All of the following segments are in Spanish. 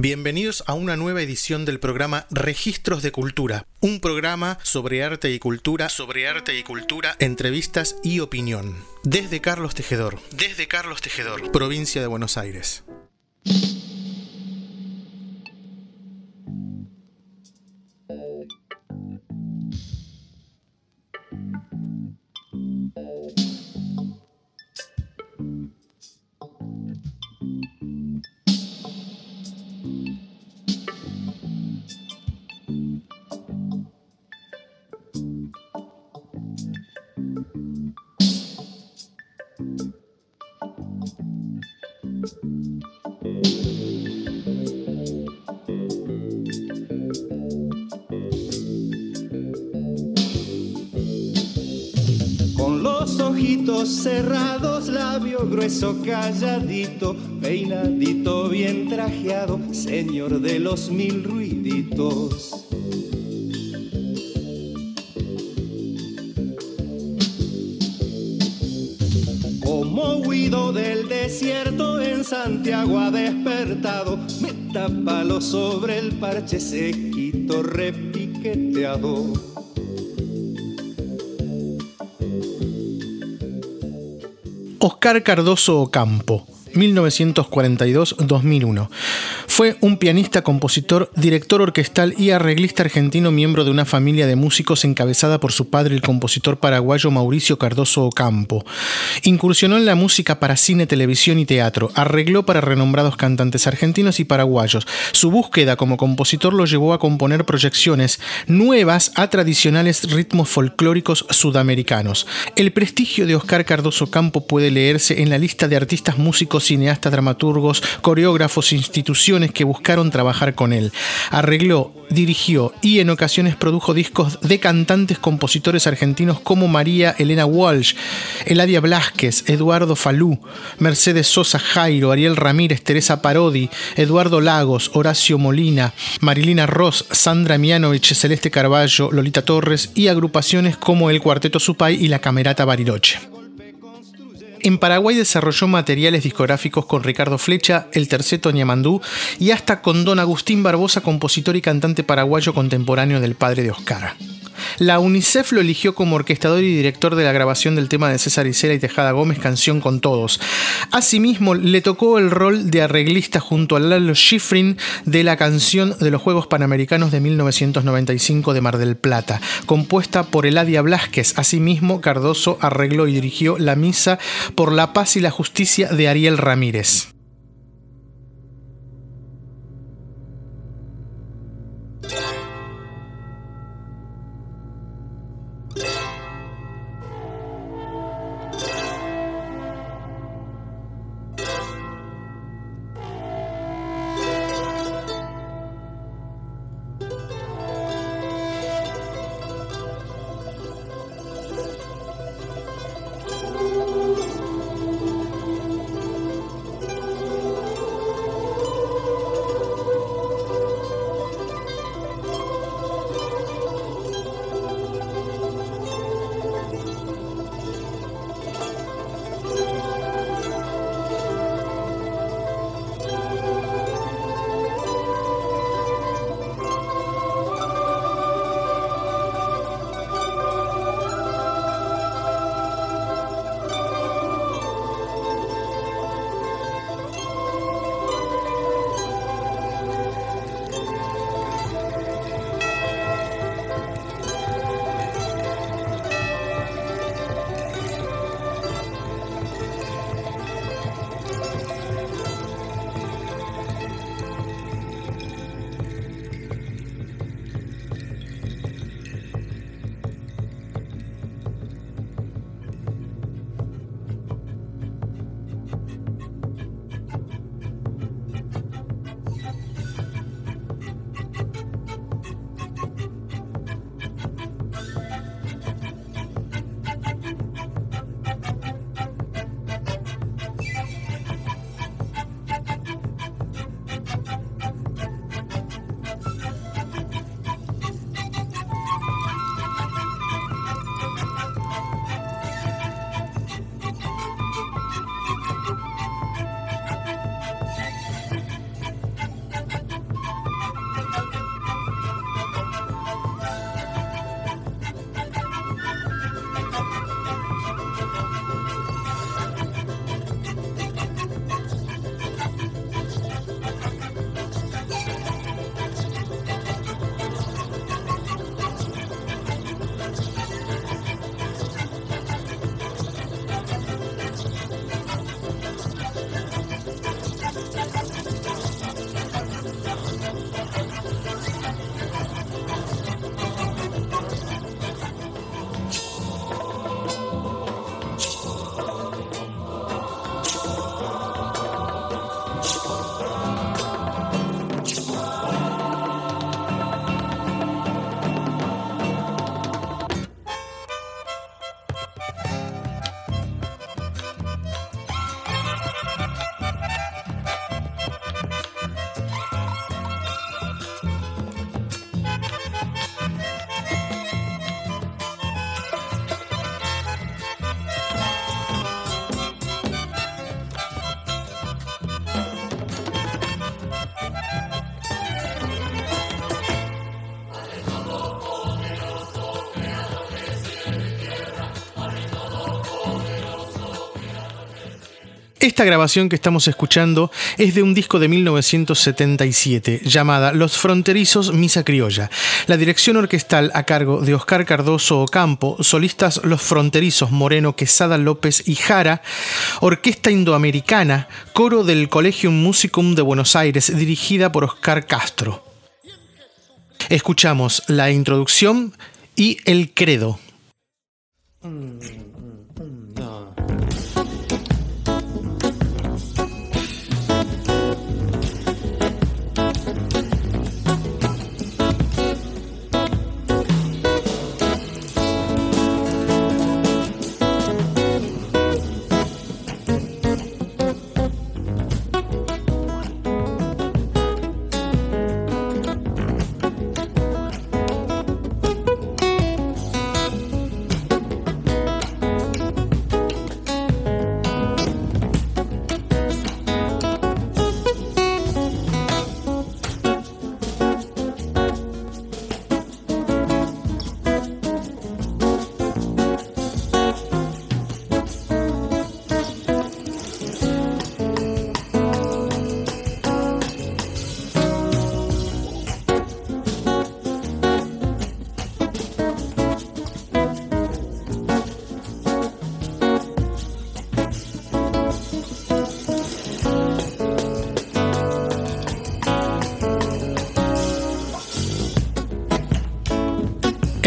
Bienvenidos a una nueva edición del programa Registros de Cultura, un programa sobre arte y cultura, sobre arte y cultura, entrevistas y opinión. Desde Carlos Tejedor, desde Carlos Tejedor, provincia de Buenos Aires. Ojitos cerrados, labio grueso calladito, peinadito bien trajeado, señor de los mil ruiditos. Como huido del desierto en Santiago ha despertado, me tapa lo sobre el parche sequito repiqueteado. Oscar Cardoso Ocampo, 1942-2001. Fue un pianista, compositor, director orquestal y arreglista argentino, miembro de una familia de músicos encabezada por su padre, el compositor paraguayo Mauricio Cardoso Ocampo. Incursionó en la música para cine, televisión y teatro. Arregló para renombrados cantantes argentinos y paraguayos. Su búsqueda como compositor lo llevó a componer proyecciones nuevas a tradicionales ritmos folclóricos sudamericanos. El prestigio de Oscar Cardoso Ocampo puede leerse en la lista de artistas músicos, cineastas, dramaturgos, coreógrafos, instituciones que buscaron trabajar con él. Arregló, dirigió y en ocasiones produjo discos de cantantes compositores argentinos como María Elena Walsh, Eladia Blasquez, Eduardo Falú, Mercedes Sosa Jairo, Ariel Ramírez, Teresa Parodi, Eduardo Lagos, Horacio Molina, Marilina Ross, Sandra Mianovich, Celeste Carballo, Lolita Torres y agrupaciones como el Cuarteto Supay y la Camerata Bariloche. En Paraguay desarrolló materiales discográficos con Ricardo Flecha, el terceto Ñamandú y hasta con don Agustín Barbosa, compositor y cantante paraguayo contemporáneo del padre de Oscar. La UNICEF lo eligió como orquestador y director de la grabación del tema de César Isela y Tejada Gómez, Canción con Todos. Asimismo, le tocó el rol de arreglista junto a Lalo Schifrin de la canción de los Juegos Panamericanos de 1995 de Mar del Plata, compuesta por Eladia Blasquez. Asimismo, Cardoso arregló y dirigió la misa por la paz y la justicia de Ariel Ramírez. Esta grabación que estamos escuchando es de un disco de 1977 llamada Los Fronterizos Misa Criolla. La dirección orquestal a cargo de Oscar Cardoso Ocampo, solistas Los Fronterizos Moreno Quesada López y Jara, Orquesta Indoamericana, coro del Colegium Musicum de Buenos Aires dirigida por Oscar Castro. Escuchamos la introducción y el credo.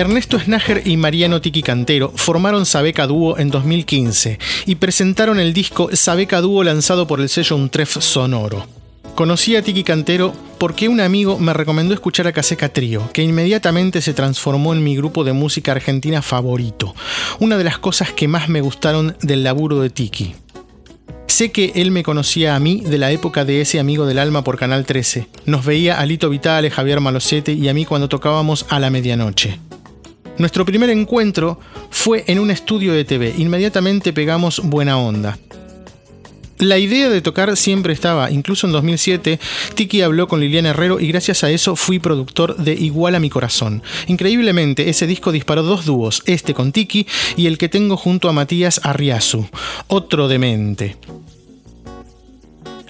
Ernesto Snager y Mariano Tiki Cantero formaron Sabeca Dúo en 2015 y presentaron el disco Sabeca Dúo lanzado por el sello Untref Sonoro. Conocí a Tiki Cantero porque un amigo me recomendó escuchar a Caseca Trío, que inmediatamente se transformó en mi grupo de música argentina favorito, una de las cosas que más me gustaron del laburo de Tiki. Sé que él me conocía a mí de la época de ese amigo del alma por Canal 13. Nos veía a Lito Vitale, Javier Malocete y a mí cuando tocábamos a la medianoche. Nuestro primer encuentro fue en un estudio de TV. Inmediatamente pegamos buena onda. La idea de tocar siempre estaba, incluso en 2007, Tiki habló con Liliana Herrero y gracias a eso fui productor de Igual a mi corazón. Increíblemente, ese disco disparó dos dúos, este con Tiki y el que tengo junto a Matías Arriazu, otro demente.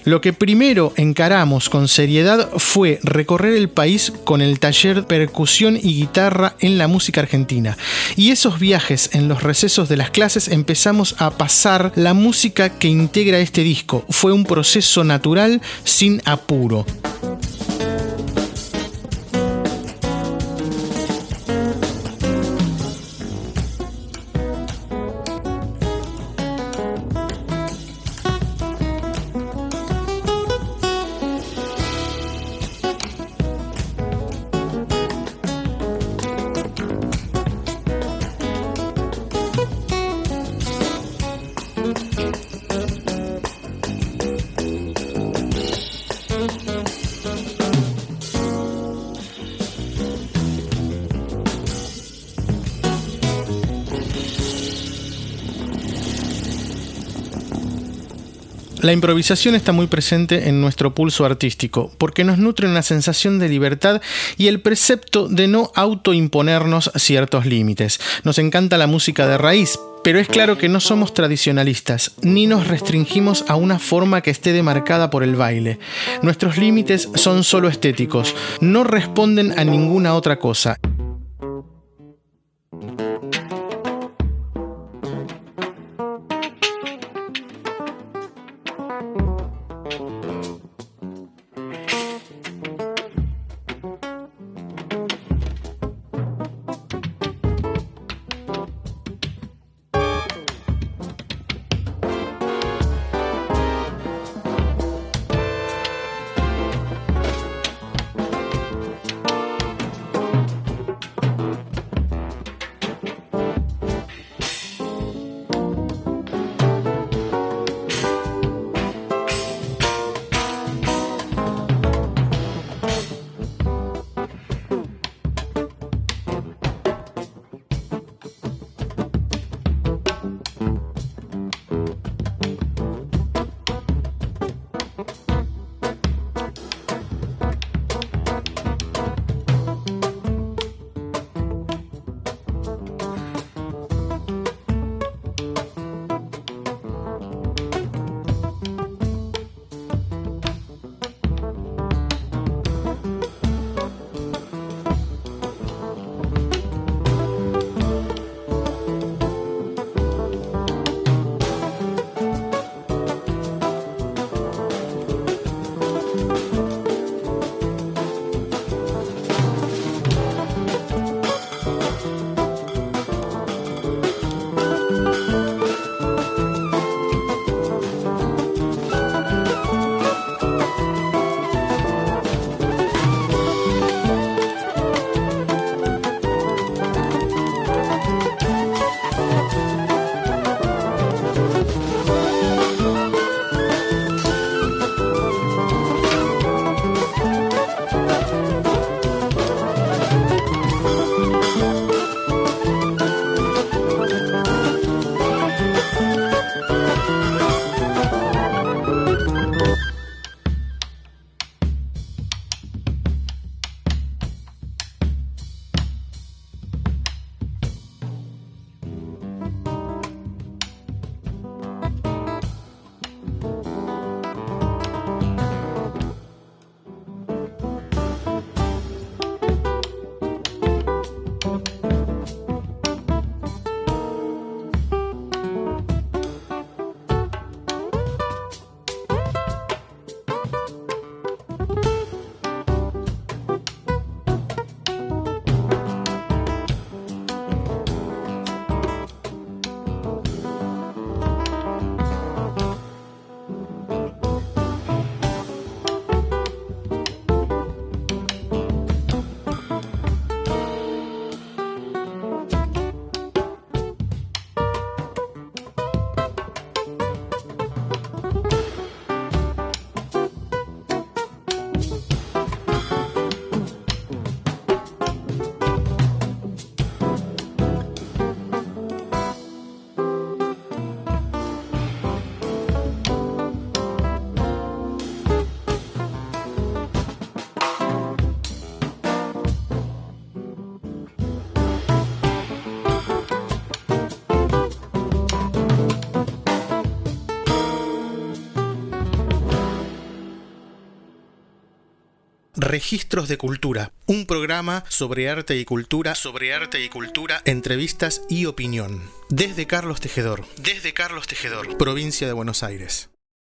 Lo que primero encaramos con seriedad fue recorrer el país con el taller Percusión y Guitarra en la música argentina. Y esos viajes en los recesos de las clases empezamos a pasar la música que integra este disco. Fue un proceso natural sin apuro. La improvisación está muy presente en nuestro pulso artístico, porque nos nutre una sensación de libertad y el precepto de no autoimponernos ciertos límites. Nos encanta la música de raíz, pero es claro que no somos tradicionalistas, ni nos restringimos a una forma que esté demarcada por el baile. Nuestros límites son solo estéticos, no responden a ninguna otra cosa. Registros de Cultura, un programa sobre arte y cultura, sobre arte y cultura, entrevistas y opinión. Desde Carlos Tejedor, desde Carlos Tejedor, provincia de Buenos Aires.